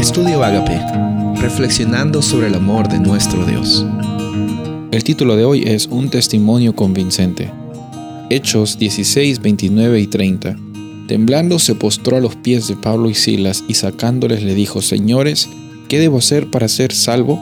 Estudio Agape, reflexionando sobre el amor de nuestro Dios. El título de hoy es Un testimonio convincente. Hechos 16, 29 y 30. Temblando se postró a los pies de Pablo y Silas y sacándoles le dijo, Señores, ¿qué debo hacer para ser salvo?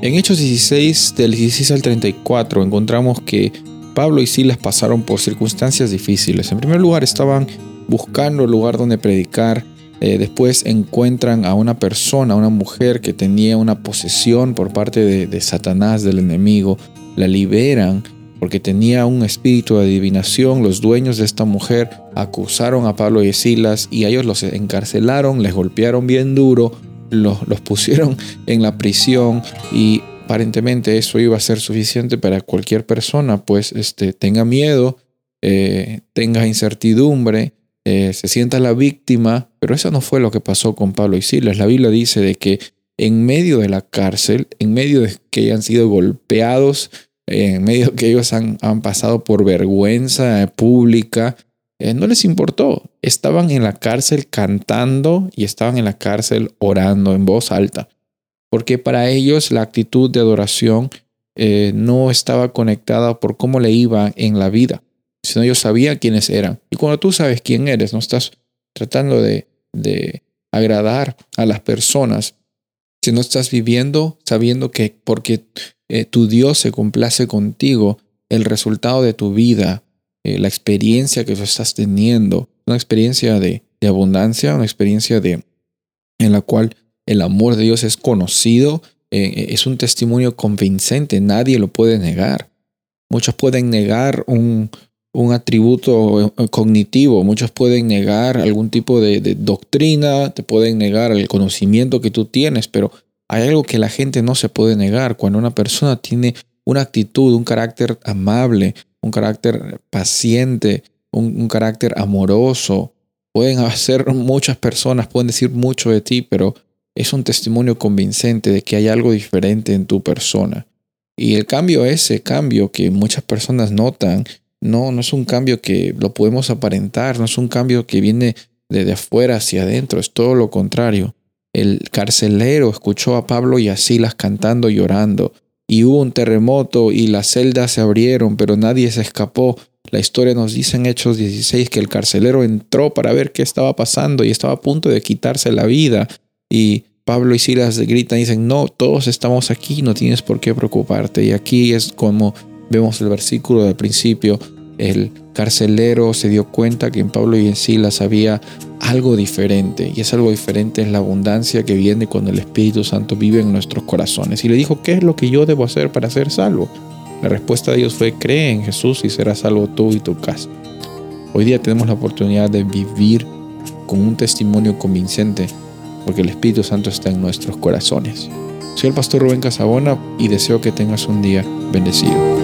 En Hechos 16, del 16 al 34, encontramos que Pablo y Silas pasaron por circunstancias difíciles. En primer lugar, estaban buscando el lugar donde predicar. Eh, después encuentran a una persona, una mujer que tenía una posesión por parte de, Satanás, del enemigo. La liberan porque tenía un espíritu de adivinación. Los dueños de esta mujer acusaron a Pablo y Silas y ellos los encarcelaron, les golpearon bien duro, los, pusieron en la prisión y aparentemente eso iba a ser suficiente para cualquier persona, pues este, tenga miedo, eh, tenga incertidumbre, eh, se sienta la víctima, pero eso no fue lo que pasó con Pablo y Silas. La Biblia dice de que en medio de la cárcel, en medio de que hayan sido golpeados, en medio de que ellos han, han pasado por vergüenza pública, eh, no les importó. Estaban en la cárcel cantando y estaban en la cárcel orando en voz alta. Porque para ellos la actitud de adoración eh, no estaba conectada por cómo le iba en la vida, sino ellos sabían quiénes eran. Y cuando tú sabes quién eres, no estás tratando de, de agradar a las personas, si no estás viviendo sabiendo que porque eh, tu Dios se complace contigo, el resultado de tu vida eh, la experiencia que tú estás teniendo, una experiencia de, abundancia, una experiencia de, en la cual el amor de Dios es conocido, eh, es un testimonio convincente, nadie lo puede negar. Muchos pueden negar un, un atributo eh, cognitivo, muchos pueden negar algún tipo de, de, doctrina, te pueden negar el conocimiento que tú tienes, pero hay algo que la gente no se puede negar. Cuando una persona tiene una actitud, un carácter amable, un carácter paciente, un, carácter amoroso. Pueden hacer muchas personas, pueden decir mucho de ti, pero es un testimonio convincente de que hay algo diferente en tu persona. Y el cambio, ese cambio que muchas personas notan, no, no es un cambio que lo podemos aparentar, no es un cambio que viene de afuera hacia adentro, es todo lo contrario. El carcelero escuchó a Pablo y a Silas cantando y llorando y hubo un terremoto y las celdas se abrieron, pero nadie se escapó. La historia nos dice en Hechos 16 que el carcelero entró para ver qué estaba pasando y estaba a punto de quitarse la vida. Y Pablo y Silas gritan y dicen, no, todos estamos aquí, no tienes por qué preocuparte. Y aquí es como vemos el versículo del principio, el carcelero se dio cuenta que en Pablo y en Silas había algo diferente. Y es algo diferente es la abundancia que viene cuando el Espíritu Santo vive en nuestros corazones. Y le dijo, ¿qué es lo que yo debo hacer para ser salvo? La respuesta de Dios fue, cree en Jesús y serás salvo tú y tu casa. Hoy día tenemos la oportunidad de vivir con un testimonio convincente, porque el Espíritu Santo está en nuestros corazones. Soy el pastor Rubén Casabona y deseo que tengas un día bendecido.